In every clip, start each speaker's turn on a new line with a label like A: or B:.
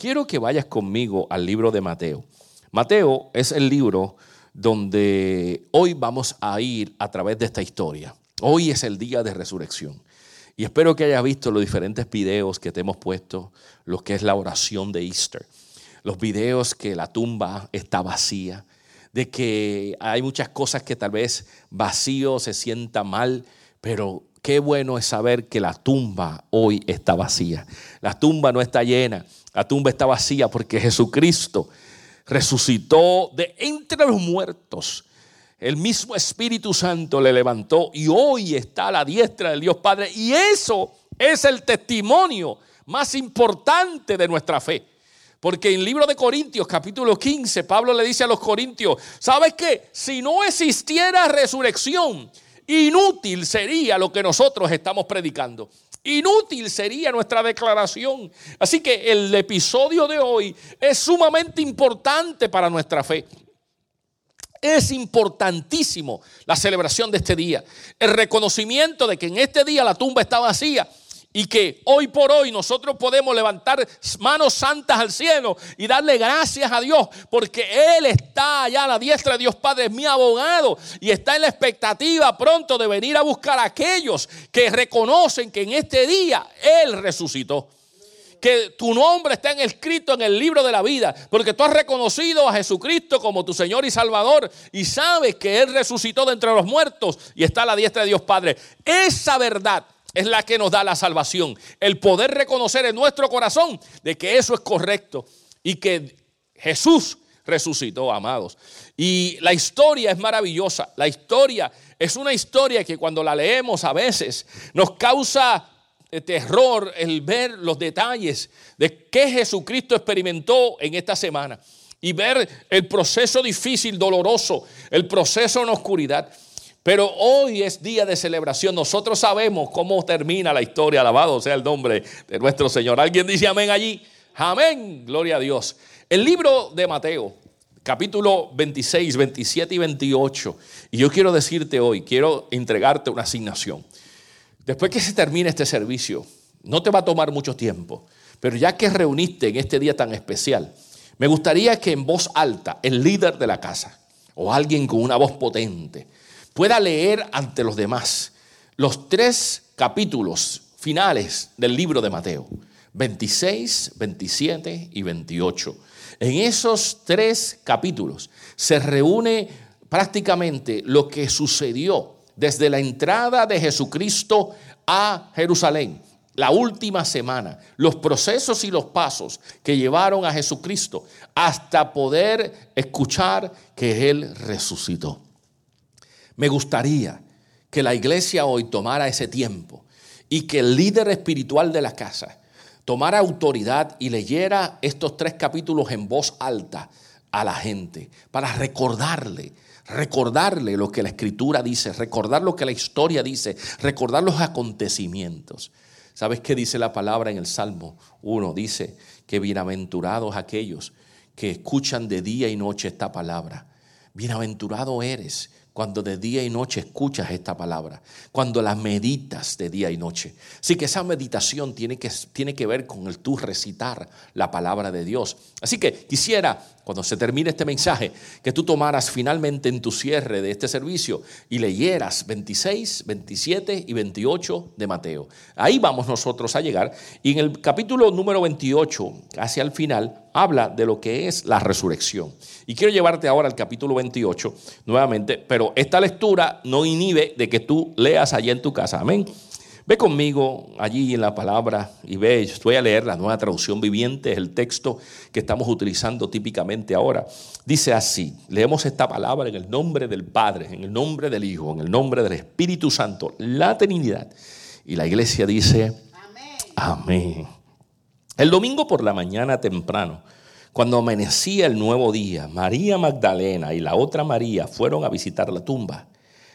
A: quiero que vayas conmigo al libro de Mateo. Mateo es el libro donde hoy vamos a ir a través de esta historia. Hoy es el día de resurrección. Y espero que hayas visto los diferentes videos que te hemos puesto, lo que es la oración de Easter, los videos que la tumba está vacía, de que hay muchas cosas que tal vez vacío se sienta mal, pero qué bueno es saber que la tumba hoy está vacía. La tumba no está llena, la tumba está vacía porque Jesucristo resucitó de entre los muertos. El mismo Espíritu Santo le levantó y hoy está a la diestra del Dios Padre. Y eso es el testimonio más importante de nuestra fe. Porque en el libro de Corintios, capítulo 15, Pablo le dice a los corintios, ¿sabes qué? Si no existiera resurrección, inútil sería lo que nosotros estamos predicando. Inútil sería nuestra declaración. Así que el episodio de hoy es sumamente importante para nuestra fe. Es importantísimo la celebración de este día. El reconocimiento de que en este día la tumba está vacía y que hoy por hoy nosotros podemos levantar manos santas al cielo y darle gracias a Dios porque Él está allá a la diestra de Dios Padre, es mi abogado y está en la expectativa pronto de venir a buscar a aquellos que reconocen que en este día Él resucitó que tu nombre está escrito en el libro de la vida, porque tú has reconocido a Jesucristo como tu Señor y Salvador y sabes que Él resucitó de entre los muertos y está a la diestra de Dios Padre. Esa verdad es la que nos da la salvación. El poder reconocer en nuestro corazón de que eso es correcto y que Jesús resucitó, amados. Y la historia es maravillosa. La historia es una historia que cuando la leemos a veces nos causa eh, terror el ver los detalles de qué Jesucristo experimentó en esta semana y ver el proceso difícil, doloroso, el proceso en oscuridad. Pero hoy es día de celebración. Nosotros sabemos cómo termina la historia. Alabado sea el nombre de nuestro Señor. ¿Alguien dice amén allí? Amén. Gloria a Dios. El libro de Mateo, capítulo 26, 27 y 28. Y yo quiero decirte hoy, quiero entregarte una asignación. Después que se termine este servicio, no te va a tomar mucho tiempo. Pero ya que reuniste en este día tan especial, me gustaría que en voz alta el líder de la casa o alguien con una voz potente pueda leer ante los demás los tres capítulos finales del libro de Mateo, 26, 27 y 28. En esos tres capítulos se reúne prácticamente lo que sucedió desde la entrada de Jesucristo a Jerusalén, la última semana, los procesos y los pasos que llevaron a Jesucristo hasta poder escuchar que Él resucitó. Me gustaría que la iglesia hoy tomara ese tiempo y que el líder espiritual de la casa tomara autoridad y leyera estos tres capítulos en voz alta a la gente para recordarle, recordarle lo que la escritura dice, recordar lo que la historia dice, recordar los acontecimientos. ¿Sabes qué dice la palabra en el Salmo 1? Dice que bienaventurados aquellos que escuchan de día y noche esta palabra. Bienaventurado eres cuando de día y noche escuchas esta palabra, cuando la meditas de día y noche. Así que esa meditación tiene que, tiene que ver con el tú recitar la palabra de Dios. Así que quisiera cuando se termine este mensaje, que tú tomaras finalmente en tu cierre de este servicio y leyeras 26, 27 y 28 de Mateo. Ahí vamos nosotros a llegar. Y en el capítulo número 28, hacia el final, habla de lo que es la resurrección. Y quiero llevarte ahora al capítulo 28 nuevamente, pero esta lectura no inhibe de que tú leas allí en tu casa. Amén. Ve conmigo allí en la palabra y ve, voy a leer la nueva traducción viviente, es el texto que estamos utilizando típicamente ahora. Dice así, leemos esta palabra en el nombre del Padre, en el nombre del Hijo, en el nombre del Espíritu Santo, la Trinidad. Y la iglesia dice, amén. amén. El domingo por la mañana temprano, cuando amanecía el nuevo día, María Magdalena y la otra María fueron a visitar la tumba.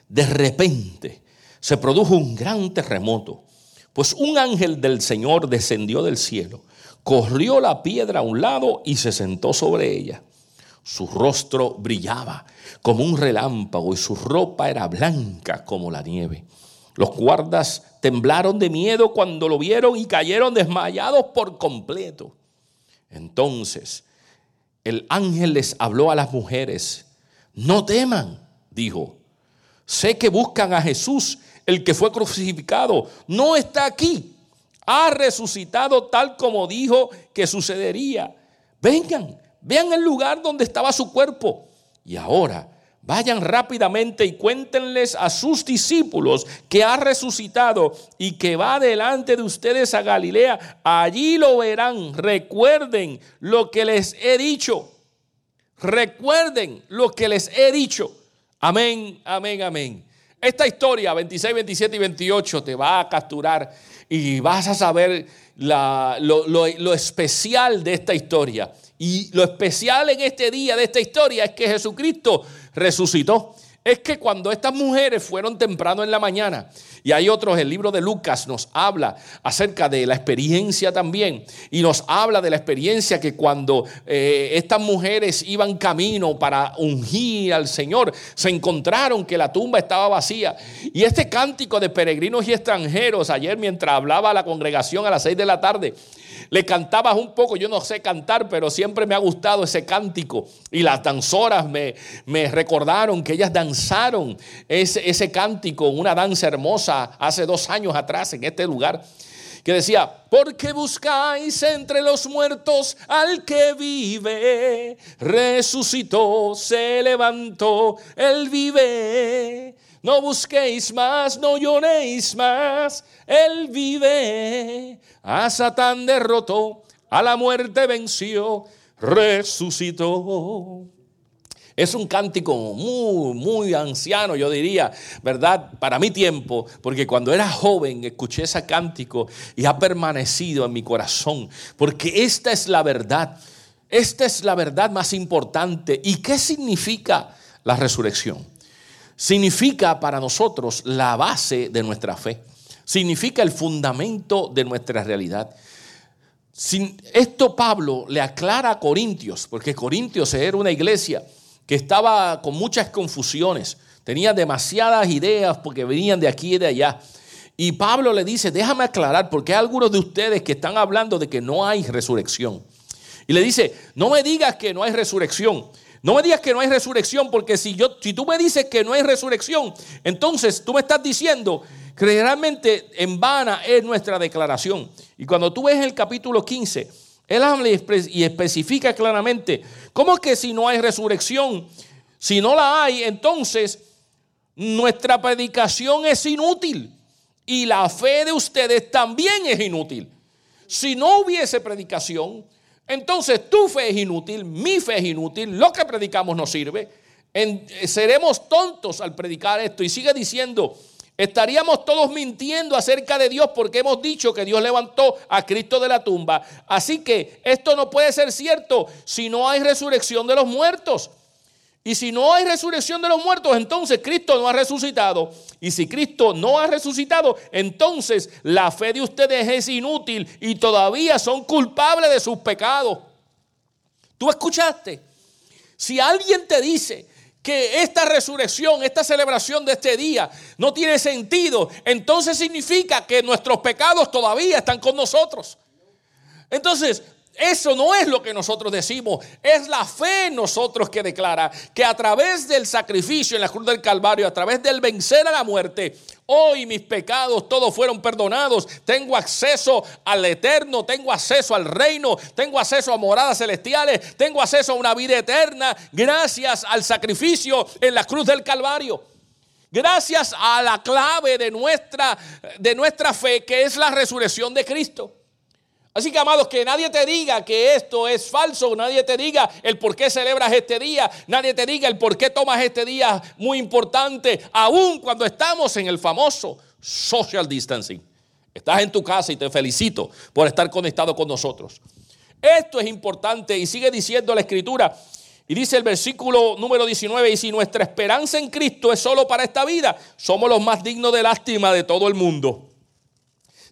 A: De repente, se produjo un gran terremoto, pues un ángel del Señor descendió del cielo, corrió la piedra a un lado y se sentó sobre ella. Su rostro brillaba como un relámpago y su ropa era blanca como la nieve. Los guardas temblaron de miedo cuando lo vieron y cayeron desmayados por completo. Entonces, el ángel les habló a las mujeres, no teman, dijo, sé que buscan a Jesús, el que fue crucificado, no está aquí, ha resucitado tal como dijo que sucedería. Vengan, vean el lugar donde estaba su cuerpo. Y ahora Vayan rápidamente y cuéntenles a sus discípulos que ha resucitado y que va delante de ustedes a Galilea. Allí lo verán. Recuerden lo que les he dicho. Recuerden lo que les he dicho. Amén, amén, amén. Esta historia, 26, 27 y 28, te va a capturar y vas a saber lo, especial de esta historia. Y lo especial en este día de esta historia es que Jesucristo resucitó. Es que cuando estas mujeres fueron temprano en la mañana, y hay otros, el libro de Lucas nos habla acerca de la experiencia también, y nos habla de la experiencia que cuando eh, estas mujeres iban camino para ungir al Señor, se encontraron que la tumba estaba vacía. Y este cántico de peregrinos y extranjeros, ayer mientras hablaba la congregación a las seis de la tarde, le cantabas un poco, yo no sé cantar, pero siempre me ha gustado ese cántico. Y las danzoras me, me recordaron que ellas danzaron ese, ese cántico, una danza hermosa, hace dos años atrás en este lugar que decía, porque buscáis entre los muertos al que vive, resucitó, se levantó, él vive. No busquéis más, no lloréis más, Él vive. A Satán derrotó, a la muerte venció, resucitó. Es un cántico muy, muy anciano, yo diría, ¿verdad? Para mi tiempo, porque cuando era joven escuché ese cántico y ha permanecido en mi corazón, porque esta es la verdad, esta es la verdad más importante. ¿Y qué significa la resurrección? Significa para nosotros la base de nuestra fe, significa el fundamento de nuestra realidad. esto Pablo le aclara a Corintios, porque Corintios era una iglesia que estaba con muchas confusiones, tenía demasiadas ideas porque venían de aquí y de allá. Y Pablo le dice, déjame aclarar, porque hay algunos de ustedes que están hablando de que no hay resurrección. Y le dice, no me digas que no hay resurrección. No me digas que no hay resurrección, porque si, yo, si tú me dices que no hay resurrección, entonces tú me estás diciendo que realmente en vana es nuestra declaración. Y cuando tú ves el capítulo 15, él habla y especifica claramente, ¿cómo que si no hay resurrección? Si no la hay, entonces nuestra predicación es inútil y la fe de ustedes también es inútil. Si no hubiese predicación, entonces tu fe es inútil, mi fe es inútil, lo que predicamos no sirve. seremos tontos al predicar esto. Y sigue diciendo, estaríamos todos mintiendo acerca de Dios porque hemos dicho que Dios levantó a Cristo de la tumba. Así que esto no puede ser cierto si no hay resurrección de los muertos. Y si no hay resurrección de los muertos, entonces Cristo no ha resucitado. Y si Cristo no ha resucitado, entonces la fe de ustedes es inútil y todavía son culpables de sus pecados. ¿Tú escuchaste? Si alguien te dice que esta resurrección, esta celebración de este día no tiene sentido, entonces significa que nuestros pecados todavía están con nosotros. Entonces, eso no es lo que nosotros decimos, es la fe en nosotros que declara que a través del sacrificio en la cruz del Calvario, a través del vencer a la muerte, hoy mis pecados todos fueron perdonados, tengo acceso al eterno, tengo acceso al reino, tengo acceso a moradas celestiales, tengo acceso a una vida eterna gracias al sacrificio en la cruz del Calvario. Gracias a la clave de nuestra, de nuestra fe que es la resurrección de Cristo. Así que, amados, que nadie te diga que esto es falso, nadie te diga el por qué celebras este día, nadie te diga el por qué tomas este día muy importante, aun cuando estamos en el famoso social distancing. Estás en tu casa y te felicito por estar conectado con nosotros. Esto es importante y sigue diciendo la escritura. Y dice el versículo número 19, y si nuestra esperanza en Cristo es solo para esta vida, somos los más dignos de lástima de todo el mundo.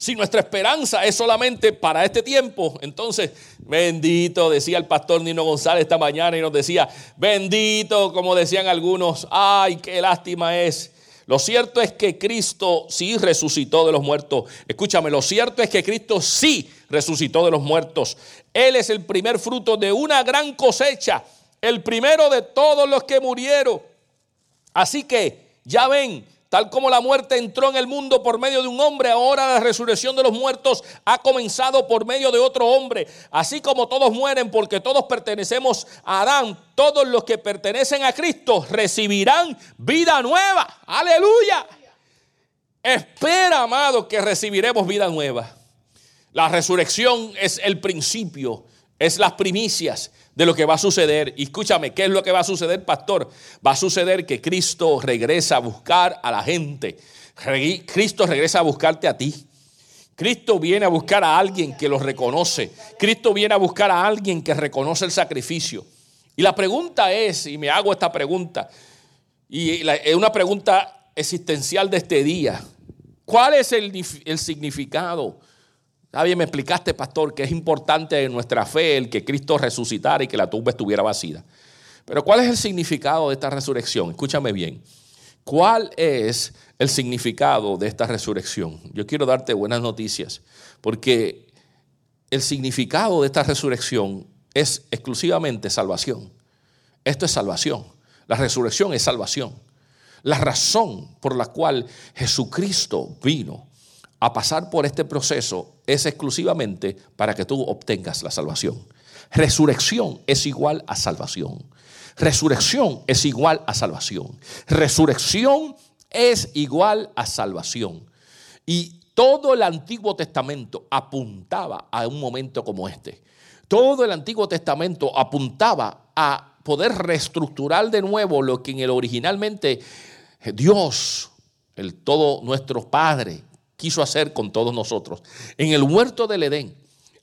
A: Si nuestra esperanza es solamente para este tiempo, entonces, bendito, decía el pastor Nino González esta mañana y nos decía, bendito, como decían algunos, ay, qué lástima es. Lo cierto es que Cristo sí resucitó de los muertos. Escúchame, lo cierto es que Cristo sí resucitó de los muertos. Él es el primer fruto de una gran cosecha, el primero de todos los que murieron. Así que, ya ven, Tal como la muerte entró en el mundo por medio de un hombre, ahora la resurrección de los muertos ha comenzado por medio de otro hombre. Así como todos mueren porque todos pertenecemos a Adán, todos los que pertenecen a Cristo recibirán vida nueva. Aleluya. Espera, amado, que recibiremos vida nueva. La resurrección es el principio, es las primicias de lo que va a suceder. Y escúchame, ¿qué es lo que va a suceder, pastor? Va a suceder que Cristo regresa a buscar a la gente. Cristo regresa a buscarte a ti. Cristo viene a buscar a alguien que lo reconoce. Cristo viene a buscar a alguien que reconoce el sacrificio. Y la pregunta es, y me hago esta pregunta, y es una pregunta existencial de este día. ¿Cuál es el significado Nadie me explicaste, pastor, que es importante en nuestra fe el que Cristo resucitara y que la tumba estuviera vacía. Pero ¿cuál es el significado de esta resurrección? Escúchame bien. ¿Cuál es el significado de esta resurrección? Yo quiero darte buenas noticias, porque el significado de esta resurrección es exclusivamente salvación. Esto es salvación. La resurrección es salvación. La razón por la cual Jesucristo vino a pasar por este proceso es exclusivamente para que tú obtengas la salvación. Resurrección es igual a salvación. Resurrección es igual a salvación. Resurrección es igual a salvación. Y todo el Antiguo Testamento apuntaba a un momento como este. Todo el Antiguo Testamento apuntaba a poder reestructurar de nuevo lo que en el originalmente Dios, el todo nuestro Padre, quiso hacer con todos nosotros. En el huerto del Edén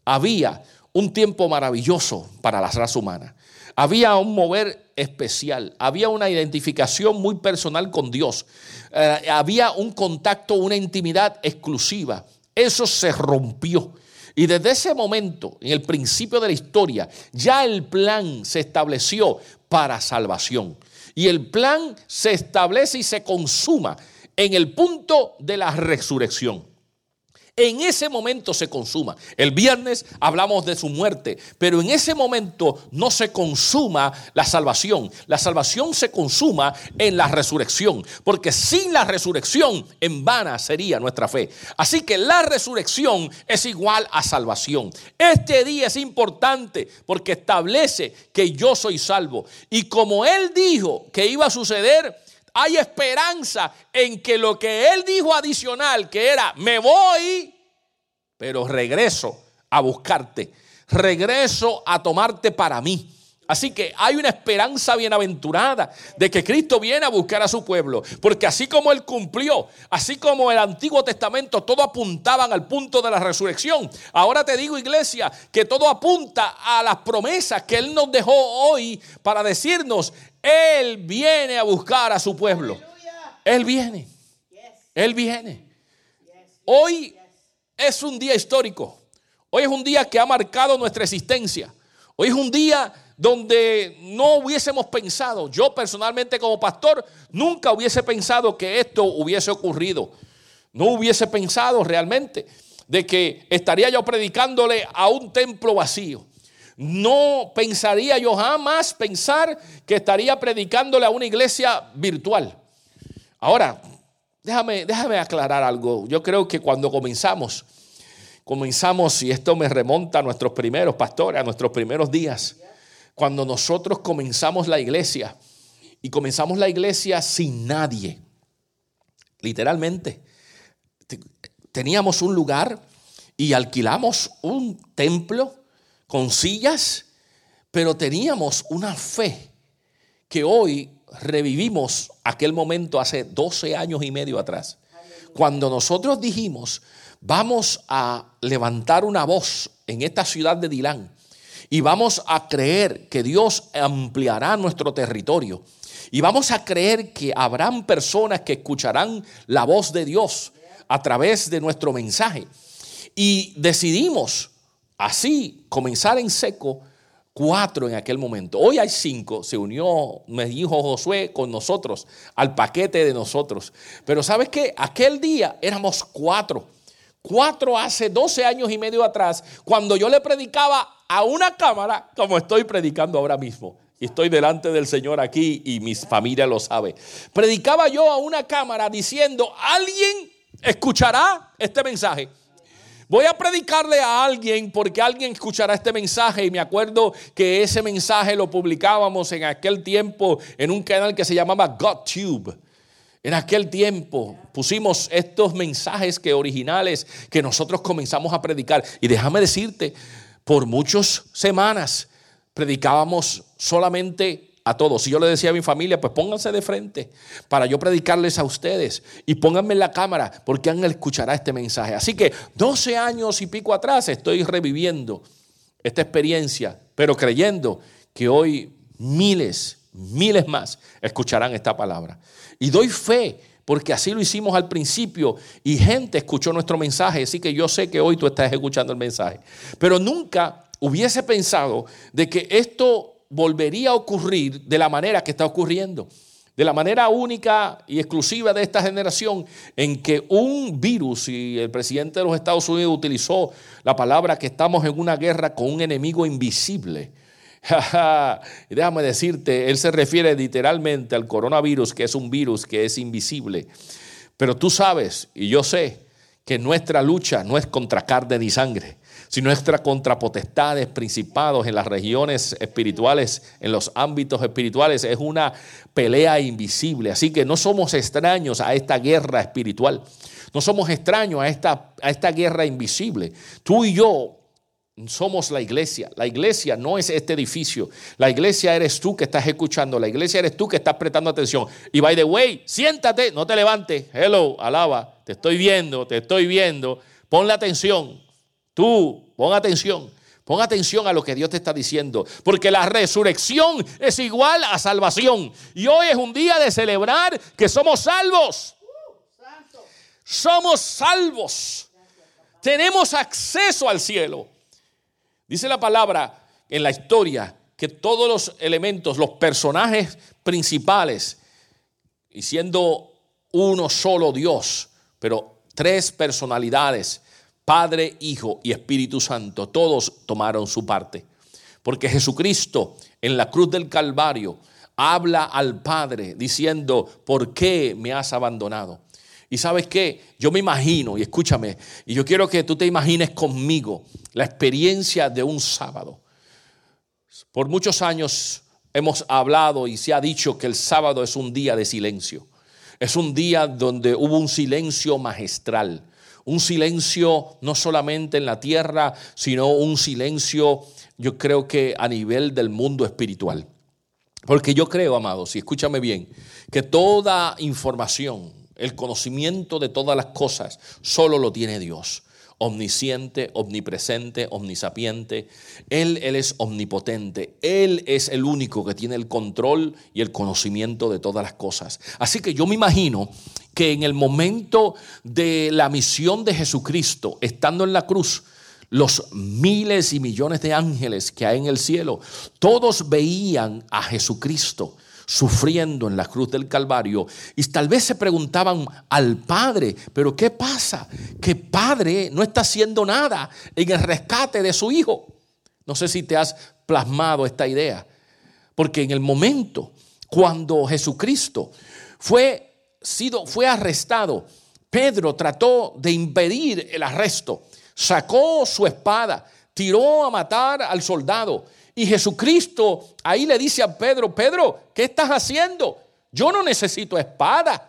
A: había un tiempo maravilloso para la raza humana. Había un mover especial, había una identificación muy personal con Dios, eh, había un contacto, una intimidad exclusiva. Eso se rompió. Y desde ese momento, en el principio de la historia, ya el plan se estableció para salvación. Y el plan se establece y se consuma en el punto de la resurrección. En ese momento se consuma. El viernes hablamos de su muerte, pero en ese momento no se consuma la salvación. La salvación se consuma en la resurrección, porque sin la resurrección en vana sería nuestra fe. Así que la resurrección es igual a salvación. Este día es importante porque establece que yo soy salvo. Y como él dijo que iba a suceder, hay esperanza en que lo que él dijo adicional, que era, me voy, pero regreso a buscarte, regreso a tomarte para mí. Así que hay una esperanza bienaventurada de que Cristo viene a buscar a su pueblo. Porque así como Él cumplió, así como el Antiguo Testamento, todo apuntaban al punto de la resurrección. Ahora te digo, iglesia, que todo apunta a las promesas que Él nos dejó hoy para decirnos, Él viene a buscar a su pueblo. Él viene. Él viene. Hoy es un día histórico. Hoy es un día que ha marcado nuestra existencia. Hoy es un día donde no hubiésemos pensado, yo personalmente como pastor, nunca hubiese pensado que esto hubiese ocurrido. No hubiese pensado realmente de que estaría yo predicándole a un templo vacío. No pensaría yo jamás pensar que estaría predicándole a una iglesia virtual. Ahora, déjame, déjame aclarar algo. Yo creo que cuando comenzamos, comenzamos, y esto me remonta a nuestros primeros pastores, a nuestros primeros días, cuando nosotros comenzamos la iglesia y comenzamos la iglesia sin nadie. Literalmente. Teníamos un lugar y alquilamos un templo con sillas, pero teníamos una fe que hoy revivimos aquel momento hace 12 años y medio atrás. Cuando nosotros dijimos, vamos a levantar una voz en esta ciudad de Dilán y vamos a creer que Dios ampliará nuestro territorio. Y vamos a creer que habrán personas que escucharán la voz de Dios a través de nuestro mensaje. Y decidimos así comenzar en seco cuatro en aquel momento. Hoy hay cinco. Se unió, me dijo Josué, con nosotros, al paquete de nosotros. Pero ¿sabes qué? Aquel día éramos cuatro. Cuatro hace 12 años y medio atrás, cuando yo le predicaba a una cámara como estoy predicando ahora mismo. Y estoy delante del Señor aquí y mi familia lo sabe. Predicaba yo a una cámara diciendo, alguien escuchará este mensaje. Voy a predicarle a alguien porque alguien escuchará este mensaje y me acuerdo que ese mensaje lo publicábamos en aquel tiempo en un canal que se llamaba GodTube. En aquel tiempo pusimos estos mensajes que originales que nosotros comenzamos a predicar y déjame decirte, por muchas semanas predicábamos solamente a todos. Si yo le decía a mi familia, pues pónganse de frente para yo predicarles a ustedes y pónganme en la cámara porque alguien escuchará este mensaje. Así que 12 años y pico atrás estoy reviviendo esta experiencia, pero creyendo que hoy miles, miles más escucharán esta palabra. Y doy fe porque así lo hicimos al principio y gente escuchó nuestro mensaje, así que yo sé que hoy tú estás escuchando el mensaje. Pero nunca hubiese pensado de que esto volvería a ocurrir de la manera que está ocurriendo. De la manera única y exclusiva de esta generación en que un virus, y el presidente de los Estados Unidos utilizó la palabra que estamos en una guerra con un enemigo invisible. y déjame decirte, él se refiere literalmente al coronavirus, que es un virus que es invisible. Pero tú sabes, y yo sé, que nuestra lucha no es contra carne ni sangre, si nuestra contrapotestades, principados en las regiones espirituales, en los ámbitos espirituales, es una pelea invisible. Así que no somos extraños a esta guerra espiritual. No somos extraños a esta, a esta guerra invisible. Tú y yo somos la iglesia. La iglesia no es este edificio. La iglesia eres tú que estás escuchando. La iglesia eres tú que estás prestando atención. Y by the way, siéntate, no te levantes. Hello, alaba. Te estoy viendo, te estoy viendo. Pon la atención. Tú, pon atención. Pon atención a lo que Dios te está diciendo, porque la resurrección es igual a salvación. Y hoy es un día de celebrar que somos salvos. Somos salvos. Tenemos acceso al cielo. Dice la palabra en la historia que todos los elementos, los personajes principales, y siendo uno solo Dios, pero tres personalidades, Padre, Hijo y Espíritu Santo, todos tomaron su parte. Porque Jesucristo en la cruz del Calvario habla al Padre diciendo, ¿por qué me has abandonado? Y sabes qué, yo me imagino, y escúchame, y yo quiero que tú te imagines conmigo la experiencia de un sábado. Por muchos años hemos hablado y se ha dicho que el sábado es un día de silencio. Es un día donde hubo un silencio magistral un silencio no solamente en la tierra, sino un silencio, yo creo que a nivel del mundo espiritual. Porque yo creo, amados, y escúchame bien, que toda información, el conocimiento de todas las cosas, solo lo tiene Dios omnisciente, omnipresente, omnisapiente. Él, él es omnipotente. Él es el único que tiene el control y el conocimiento de todas las cosas. Así que yo me imagino que en el momento de la misión de Jesucristo, estando en la cruz, los miles y millones de ángeles que hay en el cielo, todos veían a Jesucristo sufriendo en la cruz del Calvario y tal vez se preguntaban al Padre, pero ¿qué pasa? Que Padre no está haciendo nada en el rescate de su Hijo. No sé si te has plasmado esta idea, porque en el momento cuando Jesucristo fue, sido, fue arrestado, Pedro trató de impedir el arresto, sacó su espada, tiró a matar al soldado y Jesucristo ahí le dice a Pedro, Pedro, ¿qué estás haciendo? Yo no necesito espada.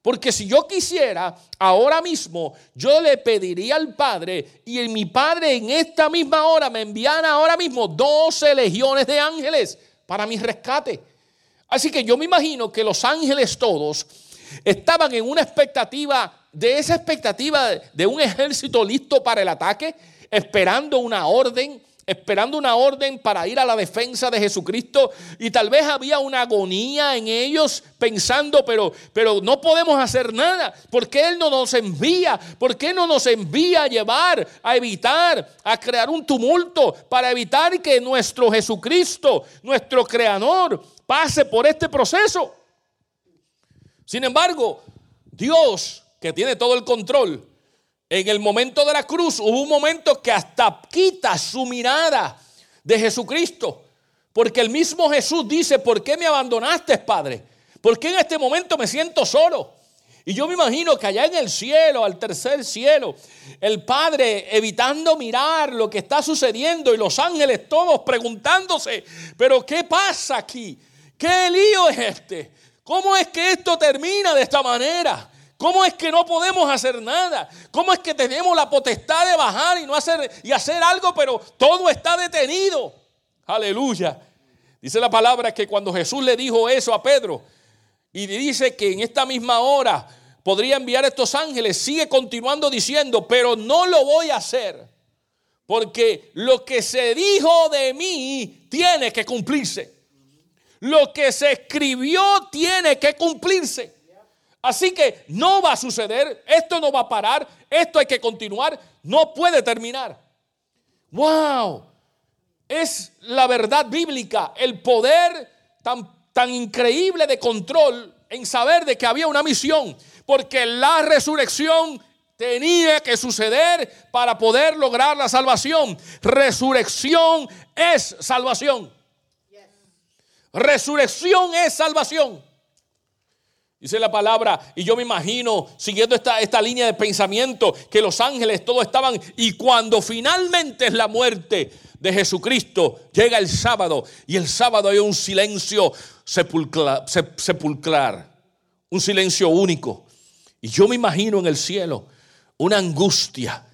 A: Porque si yo quisiera, ahora mismo, yo le pediría al Padre y mi Padre en esta misma hora me enviara ahora mismo 12 legiones de ángeles para mi rescate. Así que yo me imagino que los ángeles todos estaban en una expectativa, de esa expectativa de un ejército listo para el ataque, esperando una orden, esperando una orden para ir a la defensa de Jesucristo y tal vez había una agonía en ellos pensando, pero, pero no podemos hacer nada, porque Él no nos envía? ¿Por qué no nos envía a llevar, a evitar, a crear un tumulto para evitar que nuestro Jesucristo, nuestro Creador, pase por este proceso? Sin embargo, Dios, que tiene todo el control, en el momento de la cruz hubo un momento que hasta quita su mirada de Jesucristo. Porque el mismo Jesús dice, ¿por qué me abandonaste, Padre? ¿Por qué en este momento me siento solo? Y yo me imagino que allá en el cielo, al tercer cielo, el Padre evitando mirar lo que está sucediendo y los ángeles todos preguntándose, pero ¿qué pasa aquí? ¿Qué lío es este? ¿Cómo es que esto termina de esta manera? ¿Cómo es que no podemos hacer nada? ¿Cómo es que tenemos la potestad de bajar y no hacer y hacer algo, pero todo está detenido? Aleluya. Dice la palabra que cuando Jesús le dijo eso a Pedro y dice que en esta misma hora podría enviar a estos ángeles, sigue continuando diciendo, pero no lo voy a hacer. Porque lo que se dijo de mí tiene que cumplirse. Lo que se escribió tiene que cumplirse. Así que no va a suceder, esto no va a parar, esto hay que continuar, no puede terminar. ¡Wow! Es la verdad bíblica, el poder tan, tan increíble de control en saber de que había una misión, porque la resurrección tenía que suceder para poder lograr la salvación. Resurrección es salvación. Resurrección es salvación. Dice la palabra, y yo me imagino, siguiendo esta, esta línea de pensamiento, que los ángeles todos estaban, y cuando finalmente es la muerte de Jesucristo, llega el sábado, y el sábado hay un silencio sepulcral, sepulcrar, un silencio único. Y yo me imagino en el cielo una angustia,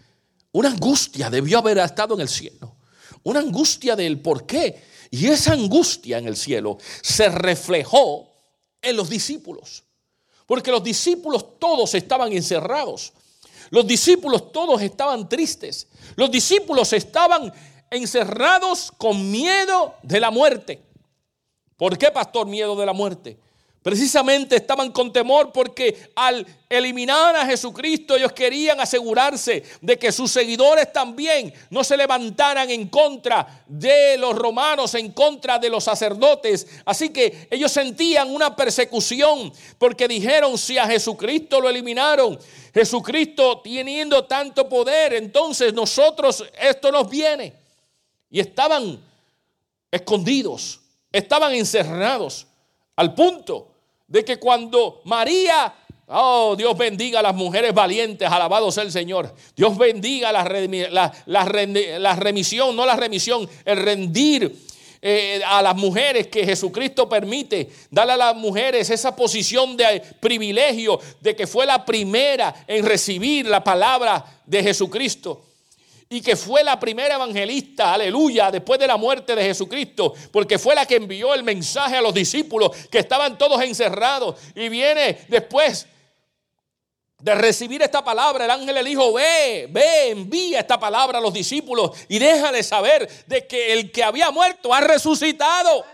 A: una angustia debió haber estado en el cielo, una angustia del por qué. Y esa angustia en el cielo se reflejó en los discípulos. Porque los discípulos todos estaban encerrados. Los discípulos todos estaban tristes. Los discípulos estaban encerrados con miedo de la muerte. ¿Por qué, pastor, miedo de la muerte? Precisamente estaban con temor porque al eliminar a Jesucristo ellos querían asegurarse de que sus seguidores también no se levantaran en contra de los romanos, en contra de los sacerdotes. Así que ellos sentían una persecución porque dijeron si a Jesucristo lo eliminaron, Jesucristo teniendo tanto poder, entonces nosotros esto nos viene. Y estaban escondidos, estaban encerrados al punto de que cuando María, oh Dios bendiga a las mujeres valientes, alabado sea el Señor, Dios bendiga la, la, remisión, no la remisión, el rendir eh, a las mujeres que Jesucristo permite, darle a las mujeres esa posición de privilegio de que fue la primera en recibir la palabra de Jesucristo y que fue la primera evangelista, aleluya, después de la muerte de Jesucristo, porque fue la que envió el mensaje a los discípulos que estaban todos encerrados. Y viene después de recibir esta palabra, el ángel le dijo, ve, ve, envía esta palabra a los discípulos y déjale saber de que el que había muerto ha resucitado.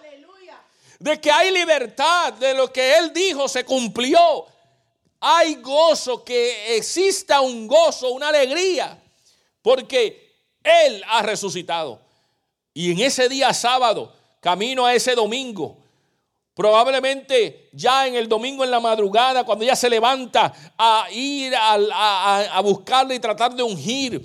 A: De que hay libertad, de lo que él dijo se cumplió. Hay gozo, que exista un gozo, una alegría. Porque Él ha resucitado. Y en ese día sábado, camino a ese domingo, probablemente ya en el domingo en la madrugada, cuando ella se levanta a ir a, buscarle y tratar de ungir.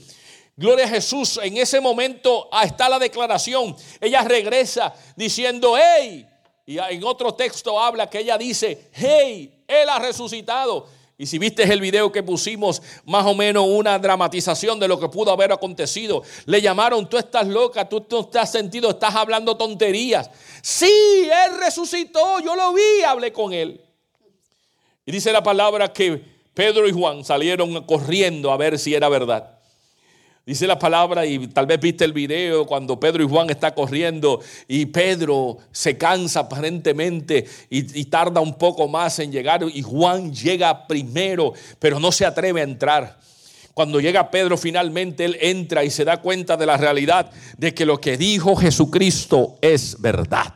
A: Gloria a Jesús, en ese momento está la declaración. Ella regresa diciendo, hey, y en otro texto habla que ella dice, hey, Él ha resucitado. Y si viste el video que pusimos, más o menos una dramatización de lo que pudo haber acontecido. Le llamaron, tú estás loca, tú no estás sentido, estás hablando tonterías. Sí, Él resucitó, yo lo vi, hablé con Él. Y dice la palabra que Pedro y Juan salieron corriendo a ver si era verdad. Dice la palabra y tal vez viste el video cuando Pedro y Juan están corriendo y Pedro se cansa aparentemente y, y, tarda un poco más en llegar y Juan llega primero, pero no se atreve a entrar. Cuando llega Pedro finalmente, él entra y se da cuenta de la realidad de que lo que dijo Jesucristo es verdad.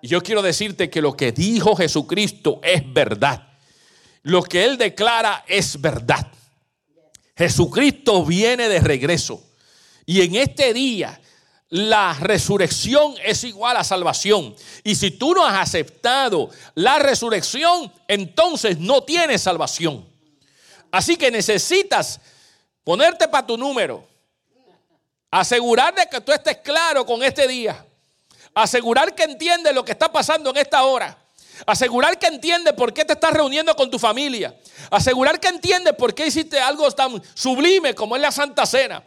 A: Y yo quiero decirte que lo que dijo Jesucristo es verdad. Lo que él declara es verdad. Jesucristo viene de regreso. Y en este día la resurrección es igual a salvación. Y si tú no has aceptado la resurrección, entonces no tienes salvación. Así que necesitas ponerte para tu número, Asegurar de que tú estés claro con este día. Asegurar que entiendes lo que está pasando en esta hora. Asegurar que entiendes por qué te estás reuniendo con tu familia. Asegurar que entiendes por qué hiciste algo tan sublime como es la Santa Cena.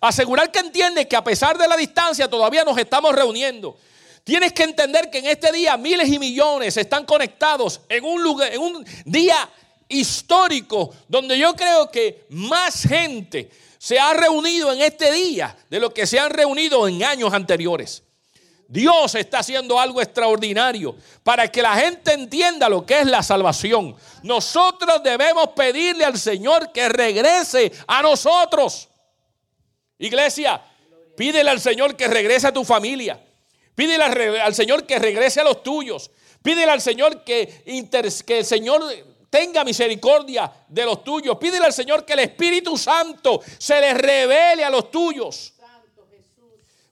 A: Asegurar que entiendes que a pesar de la distancia todavía nos estamos reuniendo. Tienes que entender que en este día miles y millones están conectados en un lugar, en un día histórico donde yo creo que más gente se ha reunido en este día de lo que se han reunido en años anteriores. Dios está haciendo algo extraordinario para que la gente entienda lo que es la salvación. Nosotros debemos pedirle al Señor que regrese a nosotros. Iglesia, pídele al Señor que regrese a tu familia. Pídele al Señor que regrese a los tuyos. Pídele al Señor que, que el Señor tenga misericordia de los tuyos. Pídele al Señor que el Espíritu Santo se les revele a los tuyos.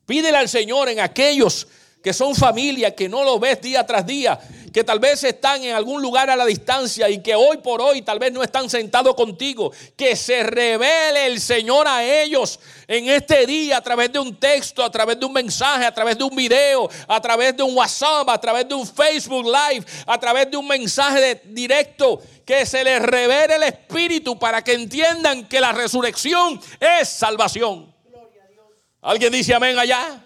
A: Pídele al Señor en aquellos que son familia, que no lo ves día tras día, que tal vez están en algún lugar a la distancia y que hoy por hoy tal vez no están sentados contigo, que se revele el Señor a ellos en este día a través de un texto, a través de un mensaje, a través de un video, a través de un WhatsApp, a través de un Facebook Live, a través de un mensaje directo, que se les revele el Espíritu para que entiendan que la resurrección es salvación. ¿Alguien dice amén allá?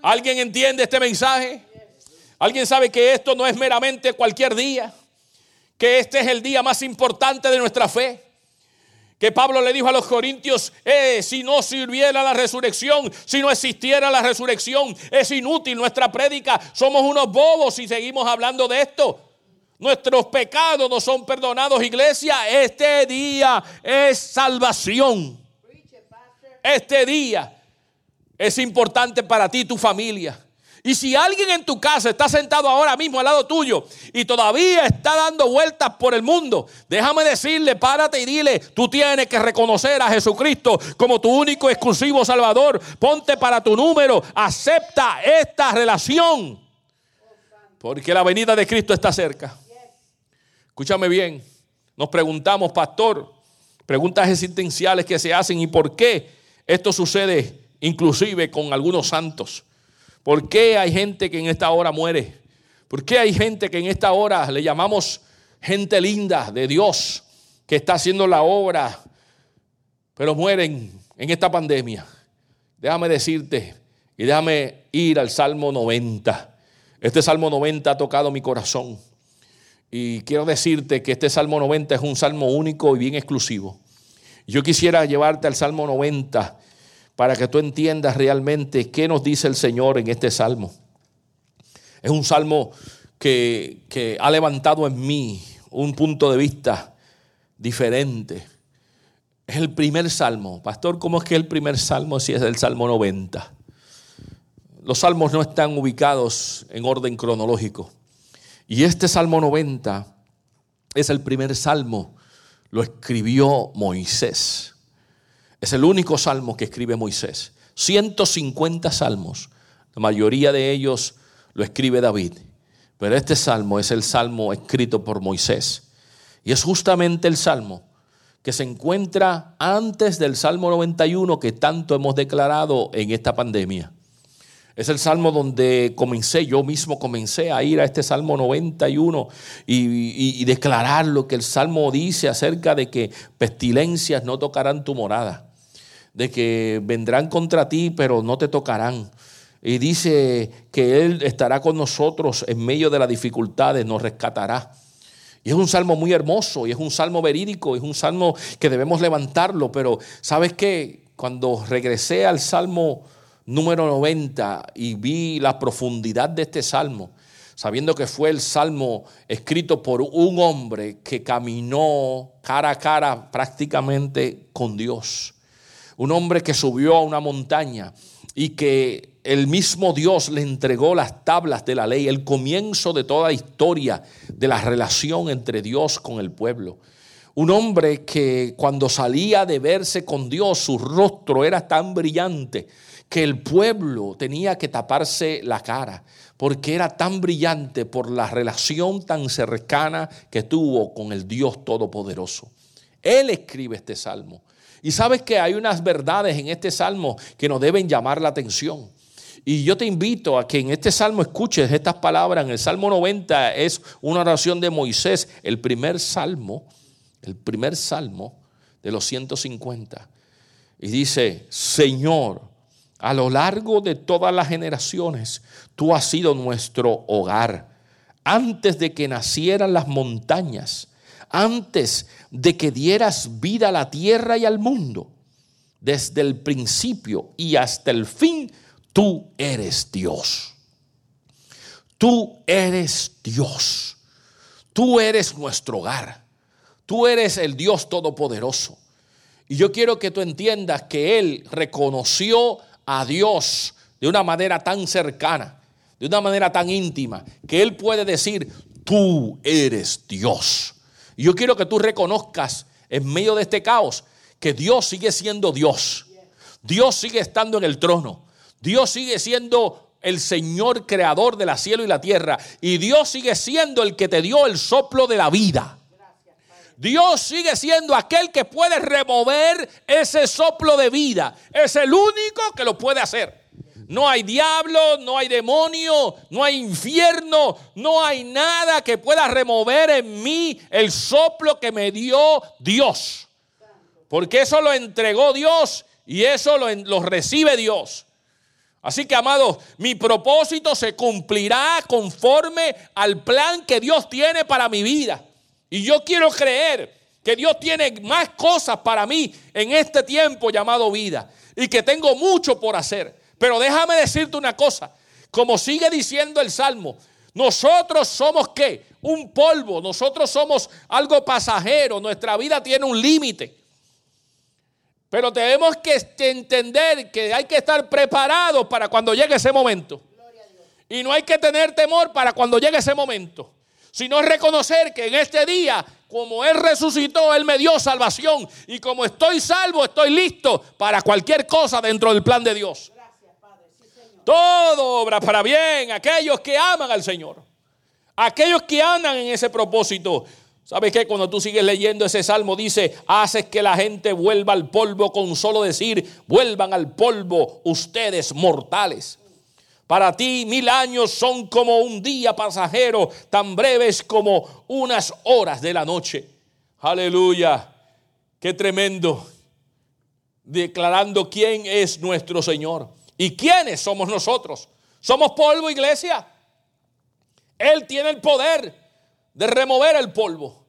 A: ¿Alguien entiende este mensaje? ¿Alguien sabe que esto no es meramente cualquier día? Que este es el día más importante de nuestra fe. Que Pablo le dijo a los corintios, eh, si no sirviera la resurrección, si no existiera la resurrección, es inútil nuestra prédica. Somos unos bobos si seguimos hablando de esto. Nuestros pecados no son perdonados, iglesia. Este día es salvación. Este día es importante para ti y tu familia. Y si alguien en tu casa está sentado ahora mismo al lado tuyo y todavía está dando vueltas por el mundo, déjame decirle, párate y dile, tú tienes que reconocer a Jesucristo como tu único exclusivo Salvador. Ponte para tu número, acepta esta relación. Porque la venida de Cristo está cerca. Escúchame bien, nos preguntamos, pastor, preguntas existenciales que se hacen y por qué esto sucede inclusive con algunos santos. ¿Por qué hay gente que en esta hora muere? ¿Por qué hay gente que en esta hora le llamamos gente linda de Dios que está haciendo la obra, pero mueren en esta pandemia? Déjame decirte y déjame ir al Salmo 90. Este Salmo 90 ha tocado mi corazón. Y quiero decirte que este Salmo 90 es un salmo único y bien exclusivo. Yo quisiera llevarte al Salmo 90 para que tú entiendas realmente qué nos dice el Señor en este salmo. Es un salmo que, ha levantado en mí un punto de vista diferente. Es el primer salmo. Pastor, ¿cómo es que es el primer salmo si es el salmo 90? Los salmos no están ubicados en orden cronológico. Y este salmo 90 es el primer salmo. Lo escribió Moisés. Es el único salmo que escribe Moisés. 150 salmos. La mayoría de ellos lo escribe David. Pero este salmo es el salmo escrito por Moisés. Y es justamente el salmo que se encuentra antes del Salmo 91 que tanto hemos declarado en esta pandemia. Es el salmo donde comencé, yo mismo comencé a ir a este salmo 91 y, y declarar lo que el salmo dice acerca de que pestilencias no tocarán tu morada de que vendrán contra ti, pero no te tocarán. Y dice que Él estará con nosotros en medio de las dificultades, nos rescatará. Y es un salmo muy hermoso, y es un salmo verídico, es un salmo que debemos levantarlo, pero ¿sabes qué? Cuando regresé al salmo número 90 y vi la profundidad de este salmo, sabiendo que fue el salmo escrito por un hombre que caminó cara a cara prácticamente con Dios un hombre que subió a una montaña y que el mismo Dios le entregó las tablas de la ley, el comienzo de toda historia de la relación entre Dios con el pueblo. Un hombre que cuando salía de verse con Dios, su rostro era tan brillante que el pueblo tenía que taparse la cara, porque era tan brillante por la relación tan cercana que tuvo con el Dios Todopoderoso. Él escribe este salmo. Y sabes que hay unas verdades en este salmo que nos deben llamar la atención. Y yo te invito a que en este salmo escuches estas palabras. En el Salmo 90 es una oración de Moisés, el primer salmo, el primer salmo de los 150. Y dice, Señor, a lo largo de todas las generaciones, tú has sido nuestro hogar. Antes de que nacieran las montañas, antes de que dieras vida a la tierra y al mundo, desde el principio y hasta el fin, tú eres Dios. Tú eres Dios. Tú eres nuestro hogar. Tú eres el Dios todopoderoso. Y yo quiero que tú entiendas que Él reconoció a Dios de una manera tan cercana, de una manera tan íntima, que Él puede decir, tú eres Dios. Y yo quiero que tú reconozcas en medio de este caos que Dios sigue siendo Dios. Dios sigue estando en el trono. Dios sigue siendo el Señor creador de la cielo y la tierra. Y Dios sigue siendo el que te dio el soplo de la vida. Dios sigue siendo aquel que puede remover ese soplo de vida. Es el único que lo puede hacer. No hay diablo, no hay demonio, no hay infierno, no hay nada que pueda remover en mí el soplo que me dio Dios. Porque eso lo entregó Dios y eso lo, recibe Dios. Así que, amados, mi propósito se cumplirá conforme al plan que Dios tiene para mi vida. Y yo quiero creer que Dios tiene más cosas para mí en este tiempo llamado vida y que tengo mucho por hacer. Pero déjame decirte una cosa, como sigue diciendo el Salmo, nosotros somos qué? Un polvo, nosotros somos algo pasajero, nuestra vida tiene un límite. Pero tenemos que entender que hay que estar preparados para cuando llegue ese momento. Y no hay que tener temor para cuando llegue ese momento sino reconocer que en este día, como Él resucitó, Él me dio salvación. Y como estoy salvo, estoy listo para cualquier cosa dentro del plan de Dios. Todo obra para bien aquellos que aman al Señor. Aquellos que andan en ese propósito. ¿Sabes qué? Cuando tú sigues leyendo ese salmo, dice: Haces que la gente vuelva al polvo con solo decir: Vuelvan al polvo ustedes mortales. Para ti mil años son como un día pasajero, tan breves como unas horas de la noche. Aleluya. Qué tremendo. Declarando quién es nuestro Señor y quiénes somos nosotros. Somos polvo, iglesia. Él tiene el poder de remover el polvo.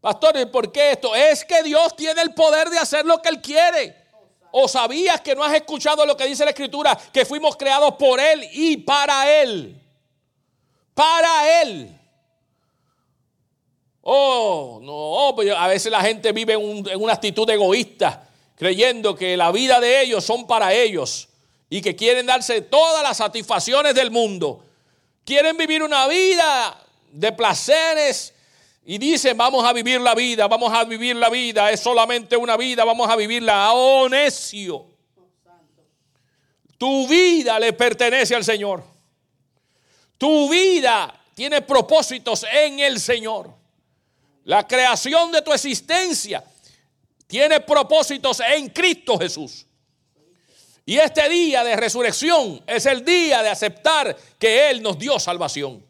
A: Pastor, ¿por qué esto? Es que Dios tiene el poder de hacer lo que Él quiere. ¿O sabías que no has escuchado lo que dice la escritura? Que fuimos creados por Él y para Él. Para Él. Oh, no, pues a veces la gente vive en, una actitud egoísta, creyendo que la vida de ellos son para ellos y que quieren darse todas las satisfacciones del mundo. Quieren vivir una vida de placeres y dicen, vamos a vivir la vida, vamos a vivir la vida, es solamente una vida, vamos a vivirla. Oh, necio. Tu vida le pertenece al Señor. Tu vida tiene propósitos en el Señor. La creación de tu existencia tiene propósitos en Cristo Jesús. Y este día de resurrección es el día de aceptar que Él nos dio salvación.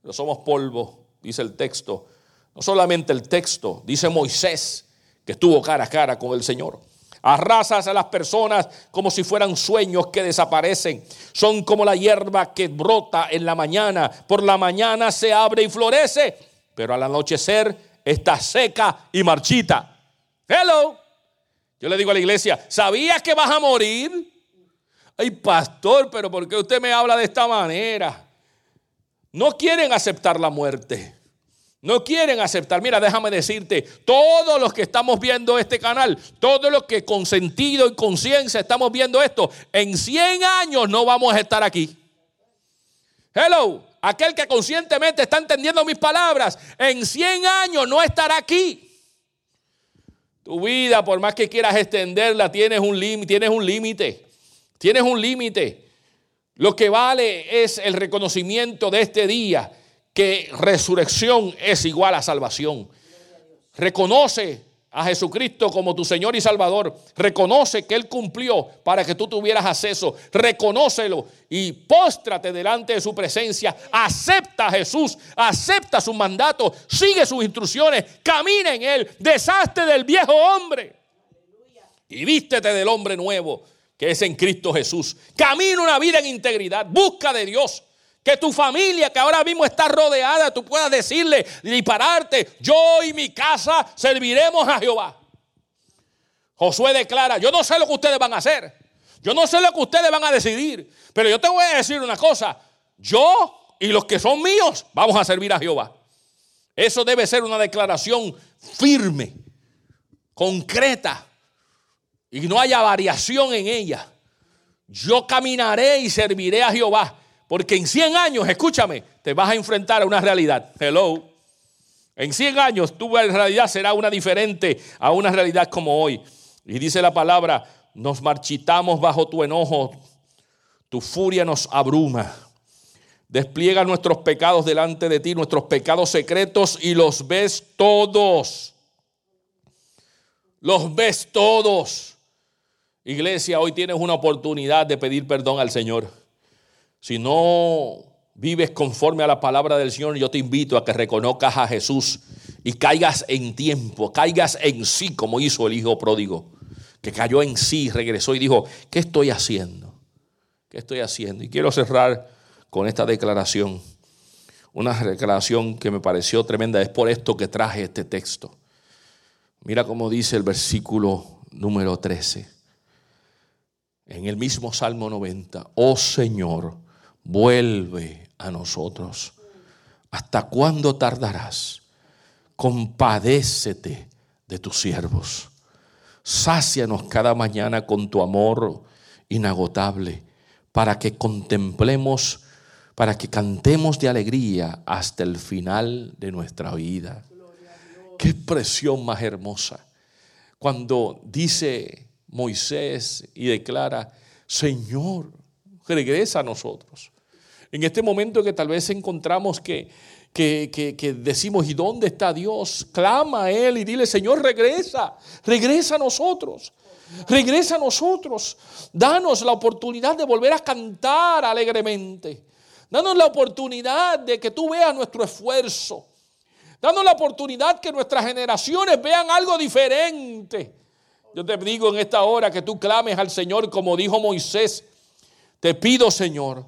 A: Pero somos polvo, dice el texto no solamente el texto, dice Moisés, que estuvo cara a cara con el Señor. Arrasas a las personas como si fueran sueños que desaparecen. Son como la hierba que brota en la mañana. Por la mañana se abre y florece, pero al anochecer está seca y marchita. Hello. Yo le digo a la iglesia, ¿sabías que vas a morir? Ay, pastor, pero ¿por qué usted me habla de esta manera? No quieren aceptar la muerte. No quieren aceptar. Mira, déjame decirte, todos los que estamos viendo este canal, todos los que con sentido y conciencia estamos viendo esto, en 100 años no vamos a estar aquí. Hello, aquel que conscientemente está entendiendo mis palabras, en 100 años no estará aquí. Tu vida, por más que quieras extenderla, tienes un límite, tienes un límite. Tienes un límite. Lo que vale es el reconocimiento de este día que resurrección es igual a salvación. Reconoce a Jesucristo como tu Señor y Salvador, reconoce que Él cumplió para que tú tuvieras acceso, reconócelo y póstrate delante de su presencia, acepta a Jesús, acepta su mandato, sigue sus instrucciones, camina en Él, deshazte del viejo hombre. Y vístete del hombre nuevo que es en Cristo Jesús. Camina una vida en integridad, busca de Dios. Que tu familia que ahora mismo está rodeada, tú puedas decirle y pararte, yo y mi casa serviremos a Jehová. Josué declara, yo no sé lo que ustedes van a hacer, yo no sé lo que ustedes van a decidir, pero yo te voy a decir una cosa, yo y los que son míos vamos a servir a Jehová. Eso debe ser una declaración firme, concreta, y no haya variación en ella. Yo caminaré y serviré a Jehová. Porque en 100 años, escúchame, te vas a enfrentar a una realidad. Hello. En 100 años tu realidad será una diferente a una realidad como hoy. Y dice la palabra, nos marchitamos bajo tu enojo, tu furia nos abruma. Despliega nuestros pecados delante de ti, nuestros pecados secretos y los ves todos. Los ves todos. Iglesia, hoy tienes una oportunidad de pedir perdón al Señor. Si no vives conforme a la palabra del Señor, yo te invito a que reconozcas a Jesús y caigas en tiempo, caigas en sí como hizo el hijo pródigo, que cayó en sí, regresó y dijo, ¿qué estoy haciendo? ¿Qué estoy haciendo? Y quiero cerrar con esta declaración, una declaración que me pareció tremenda, es por esto que traje este texto. Mira cómo dice el versículo número 13. En el mismo Salmo 90, oh Señor, vuelve a nosotros. ¿Hasta cuándo tardarás? Compadécete de tus siervos. Sácianos cada mañana con tu amor inagotable, para que contemplemos, para que cantemos de alegría hasta el final de nuestra vida. Qué expresión más hermosa. Cuando dice Moisés y declara, Señor, regresa a nosotros. En este momento que tal vez encontramos que, que, decimos, ¿y dónde está Dios? Clama a Él y dile, Señor, regresa, regresa a nosotros. Regresa a nosotros. Danos la oportunidad de volver a cantar alegremente. Danos la oportunidad de que tú veas nuestro esfuerzo. Danos la oportunidad que nuestras generaciones vean algo diferente. Yo te digo en esta hora que tú clames al Señor como dijo Moisés. Te pido, Señor,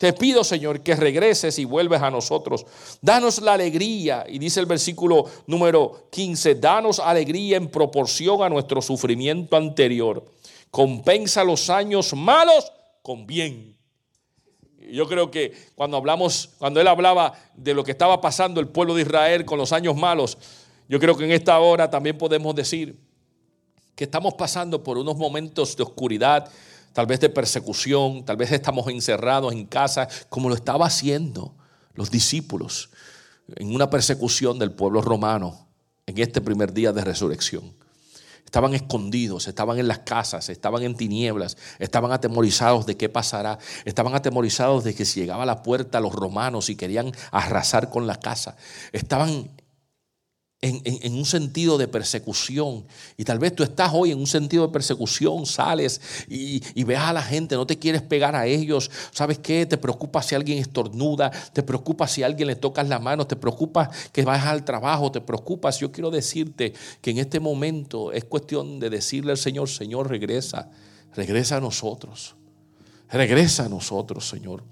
A: te pido, Señor, que regreses y vuelves a nosotros. Danos la alegría. Y dice el versículo número 15, danos alegría en proporción a nuestro sufrimiento anterior. Compensa los años malos con bien. Yo creo que cuando hablamos, cuando él hablaba de lo que estaba pasando el pueblo de Israel con los años malos, yo creo que en esta hora también podemos decir que estamos pasando por unos momentos de oscuridad, tal vez de persecución, tal vez estamos encerrados en casa, como lo estaba haciendo los discípulos en una persecución del pueblo romano en este primer día de resurrección. Estaban escondidos, estaban en las casas, estaban en tinieblas, estaban atemorizados de qué pasará, estaban atemorizados de que si llegaba a la puerta los romanos y querían arrasar con la casa, estaban en, un sentido de persecución. Y tal vez tú estás hoy en un sentido de persecución, sales y, y ves a la gente, no te quieres pegar a ellos. ¿Sabes qué? Te preocupa si alguien estornuda, te preocupa si alguien le tocas la mano, te preocupa que vayas al trabajo, te preocupas. Yo quiero decirte que en este momento es cuestión de decirle al Señor, Señor, regresa, regresa a nosotros. Regresa a nosotros, Señor.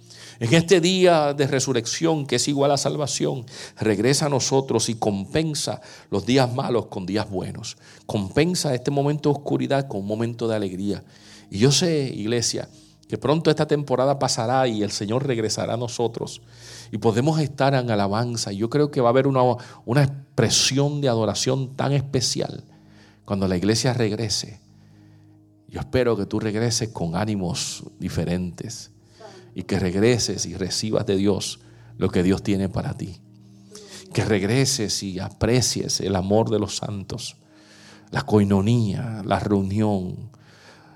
A: En este día de resurrección que es igual a salvación, regresa a nosotros y compensa los días malos con días buenos. Compensa este momento de oscuridad con un momento de alegría. Y yo sé, iglesia, que pronto esta temporada pasará y el Señor regresará a nosotros y podemos estar en alabanza. Yo creo que va a haber una, una expresión de adoración tan especial cuando la iglesia regrese. Yo espero que tú regreses con ánimos diferentes y que regreses y recibas de Dios lo que Dios tiene para ti. Que regreses y aprecies el amor de los santos, la coinonía, la reunión,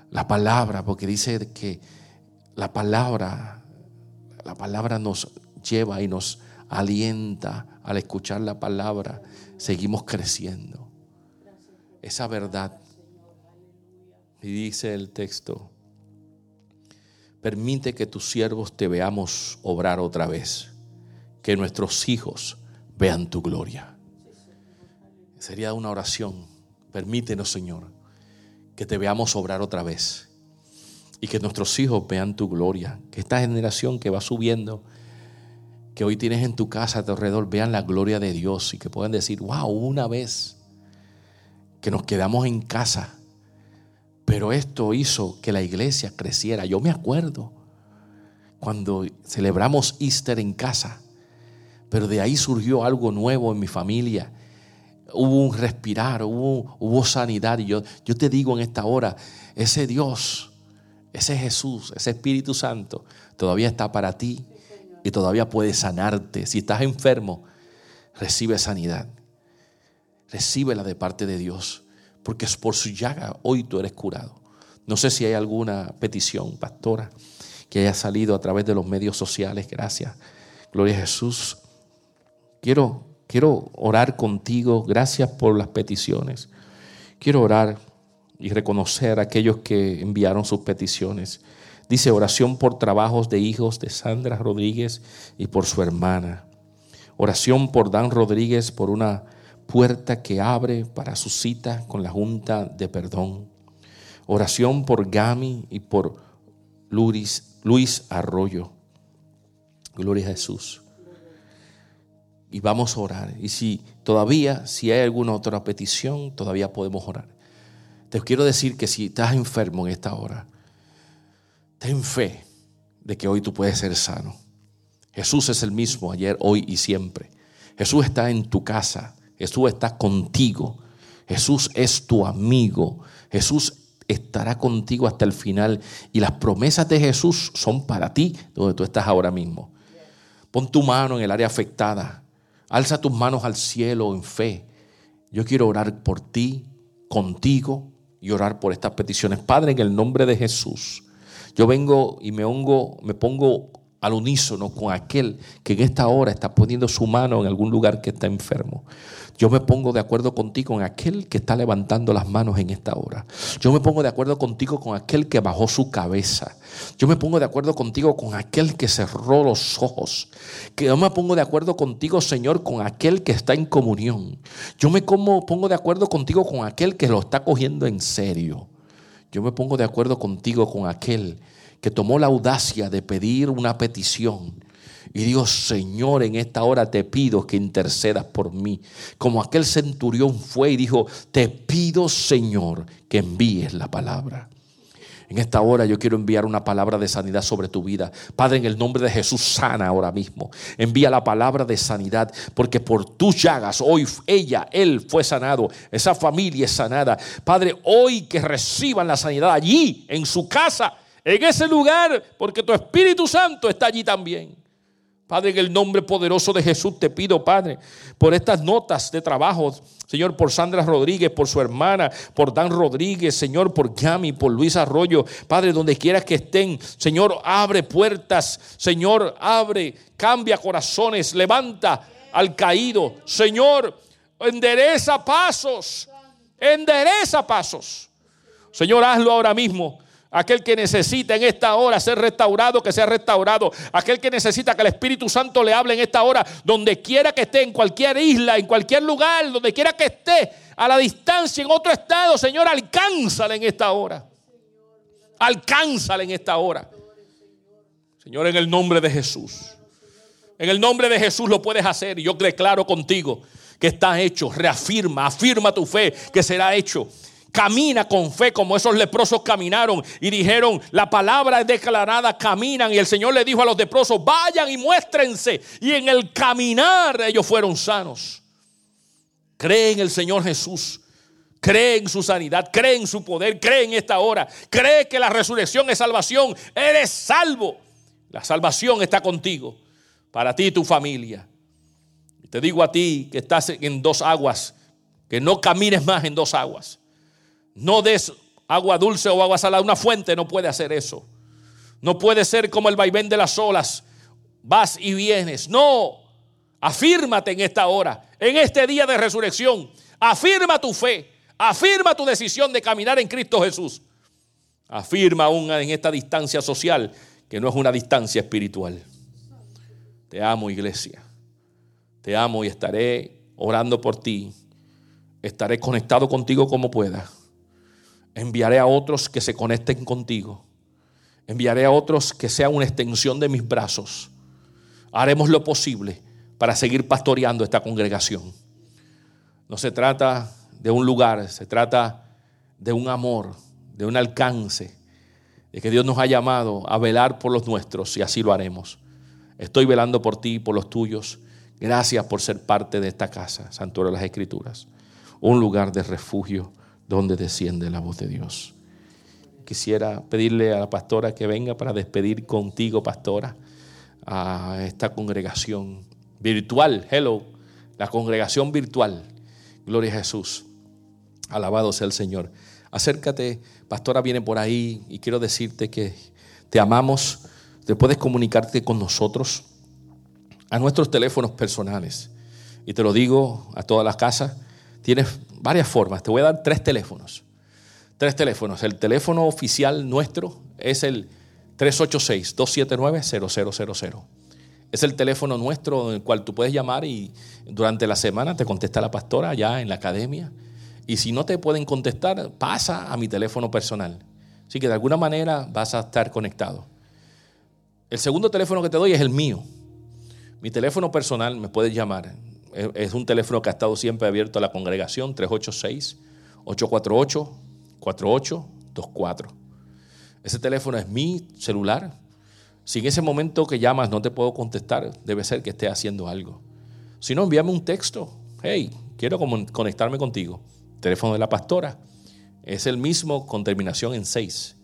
A: la palabra, porque dice que la palabra, la palabra nos lleva y nos alienta al escuchar la palabra, seguimos creciendo. esa verdad. Y dice el texto, permite que tus siervos te veamos obrar otra vez, que nuestros hijos vean tu gloria. Sería una oración. Permítenos, Señor, que te veamos obrar otra vez y que nuestros hijos vean tu gloria. Que esta generación que va subiendo, que hoy tienes en tu casa a tu alrededor, vean la gloria de Dios y que puedan decir, wow, una vez que nos quedamos en casa, pero esto hizo que la iglesia creciera. Yo me acuerdo cuando celebramos Easter en casa, pero de ahí surgió algo nuevo en mi familia. Hubo un respirar, hubo, sanidad. Y yo, yo te digo en esta hora, ese Dios ese Jesús, ese Espíritu Santo, todavía está para ti y todavía puede sanarte. Si estás enfermo, recibe sanidad. Recíbela de parte de Dios, porque es por su llaga hoy tú eres curado. No sé si hay alguna petición, pastora, que haya salido a través de los medios sociales. Gracias. Gloria a Jesús. Quiero, quiero orar contigo. Gracias por las peticiones. Quiero orar y reconocer a aquellos que enviaron sus peticiones. Dice oración por trabajos de hijos de Sandra Rodríguez y por su hermana. Oración por Dan Rodríguez por una puerta que abre para su cita con la Junta de Perdón. Oración por Gami y por Luis, Arroyo. Gloria a Jesús. Y vamos a orar. Y si todavía, si hay alguna otra petición, todavía podemos orar. Te quiero decir que si estás enfermo en esta hora, ten fe de que hoy tú puedes ser sano. Jesús es el mismo ayer, hoy y siempre. Jesús está en tu casa. Jesús está contigo. Jesús es tu amigo. Jesús estará contigo hasta el final. Y las promesas de Jesús son para ti, donde tú estás ahora mismo. Pon tu mano en el área afectada. Alza tus manos al cielo en fe. Yo quiero orar por ti, contigo, y orar por estas peticiones. Padre, en el nombre de Jesús, yo vengo y me, hongo, me pongo al unísono con aquel que en esta hora está poniendo su mano en algún lugar que está enfermo. Yo me pongo de acuerdo contigo con aquel que está levantando las manos en esta hora. Yo me pongo de acuerdo contigo con aquel que bajó su cabeza. Yo me pongo de acuerdo contigo con aquel que cerró los ojos. Que yo me pongo de acuerdo contigo, Señor, con aquel que está en comunión. Yo me pongo de acuerdo contigo con aquel que lo está cogiendo en serio. Yo me pongo de acuerdo contigo con aquel que tomó la audacia de pedir una petición y digo, Señor, en esta hora te pido que intercedas por mí. Como aquel centurión fue y dijo, te pido, Señor, que envíes la palabra. En esta hora yo quiero enviar una palabra de sanidad sobre tu vida. Padre, en el nombre de Jesús, sana ahora mismo. Envía la palabra de sanidad, porque por tus llagas, hoy ella, él fue sanado. Esa familia es sanada. Padre, hoy que reciban la sanidad allí, en su casa, en ese lugar, porque tu Espíritu Santo está allí también. Padre, en el nombre poderoso de Jesús te pido, Padre, por estas notas de trabajo, Señor, por Sandra Rodríguez, por su hermana, por Dan Rodríguez, Señor, por Gami, por Luis Arroyo, Padre, donde quiera que estén, Señor, abre puertas, Señor, abre, cambia corazones, levanta al caído, Señor, endereza pasos, endereza pasos. Señor, hazlo ahora mismo. Aquel que necesita en esta hora ser restaurado, que sea restaurado. Aquel que necesita que el Espíritu Santo le hable en esta hora, donde quiera que esté, en cualquier isla, en cualquier lugar, donde quiera que esté, a la distancia, en otro estado, Señor, alcánzale en esta hora. Alcánzale en esta hora. Señor, en el nombre de Jesús. En el nombre de Jesús lo puedes hacer. Y yo declaro contigo que está hecho. Reafirma, afirma tu fe que será hecho. Camina con fe como esos leprosos caminaron y dijeron, la palabra es declarada, caminan. Y el Señor le dijo a los leprosos, vayan y muéstrense. Y en el caminar ellos fueron sanos. Cree en el Señor Jesús. Cree en su sanidad, cree en su poder, cree en esta hora. Cree que la resurrección es salvación. Eres salvo. La salvación está contigo, para ti y tu familia. Te digo a ti que estás en dos aguas, que no camines más en dos aguas no des agua dulce o agua salada. Una fuente no puede hacer eso. No puede ser como el vaivén de las olas. Vas y vienes. No. Afírmate en esta hora, en este día de resurrección. Afirma tu fe. Afirma tu decisión de caminar en Cristo Jesús. Afirma aún en esta distancia social que no es una distancia espiritual. Te amo, iglesia. Te amo y estaré orando por ti. Estaré conectado contigo como pueda. Enviaré a otros que se conecten contigo. Enviaré a otros que sean una extensión de mis brazos. Haremos lo posible para seguir pastoreando esta congregación. No se trata de un lugar, se trata de un amor, de un alcance, de que Dios nos ha llamado a velar por los nuestros y así lo haremos. Estoy velando por ti y por los tuyos. Gracias por ser parte de esta casa, Santuario de las Escrituras, un lugar de refugio donde desciende la voz de Dios. Quisiera pedirle a la pastora que venga para despedir contigo, pastora, a esta congregación virtual. Hello, la congregación virtual. Gloria a Jesús. Alabado sea el Señor. Acércate, pastora viene por ahí y quiero decirte que te amamos. Te puedes comunicarte con nosotros a nuestros teléfonos personales. Y te lo digo a todas las casas. Tienes varias formas. Te voy a dar tres teléfonos. Tres teléfonos. El teléfono oficial nuestro es el 386-279-0000. Es el teléfono nuestro en el cual tú puedes llamar y durante la semana te contesta la pastora allá en la academia. Y si no te pueden contestar, pasa a mi teléfono personal. Así que de alguna manera vas a estar conectado. El segundo teléfono que te doy es el mío. Mi teléfono personal me puedes llamar. Es un teléfono que ha estado siempre abierto a la congregación, 386-848-4824. Ese teléfono es mi celular. Si en ese momento que llamas no te puedo contestar, debe ser que esté haciendo algo. Si no, envíame un texto. Hey, quiero conectarme contigo teléfono de la pastora es el mismo con terminación en 6.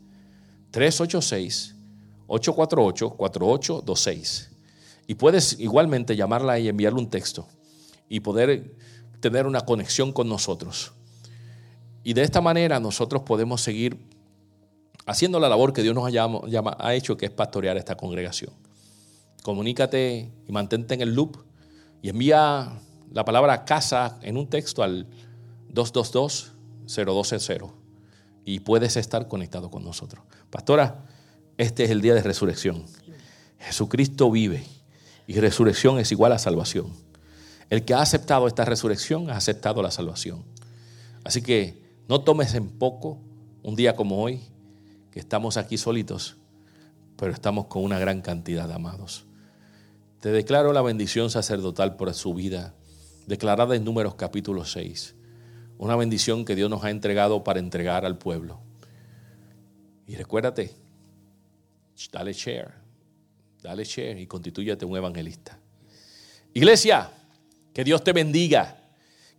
A: 386-848-4826. Y puedes igualmente llamarla y enviarle un texto y poder tener una conexión con nosotros. Y de esta manera nosotros podemos seguir haciendo la labor que Dios nos ha, hecho, que es pastorear esta congregación. Comunícate y mantente en el loop y envía la palabra casa en un texto al 222-012-0 y puedes estar conectado con nosotros. Pastora, este es el día de resurrección. Jesucristo vive y resurrección es igual a salvación. El que ha aceptado esta resurrección ha aceptado la salvación. Así que no tomes en poco un día como hoy, que estamos aquí solitos, pero estamos con una gran cantidad de amados. Te declaro la bendición sacerdotal por su vida, declarada en Números capítulo 6 una bendición que Dios nos ha entregado para entregar al pueblo. Y recuérdate, dale share, dale share y constitúyate un evangelista. Iglesia, que Dios te bendiga,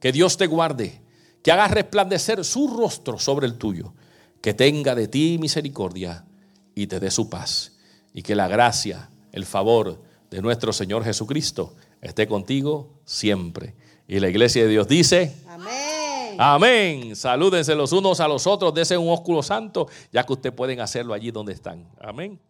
A: que Dios te guarde, que haga resplandecer su rostro sobre el tuyo, que tenga de ti misericordia y te dé su paz. Y que la gracia, el favor de nuestro Señor Jesucristo esté contigo siempre. Y la iglesia de Dios dice, amén. Amén. Salúdense los unos a los otros, desen un ósculo santo, ya que ustedes pueden hacerlo allí donde están. Amén.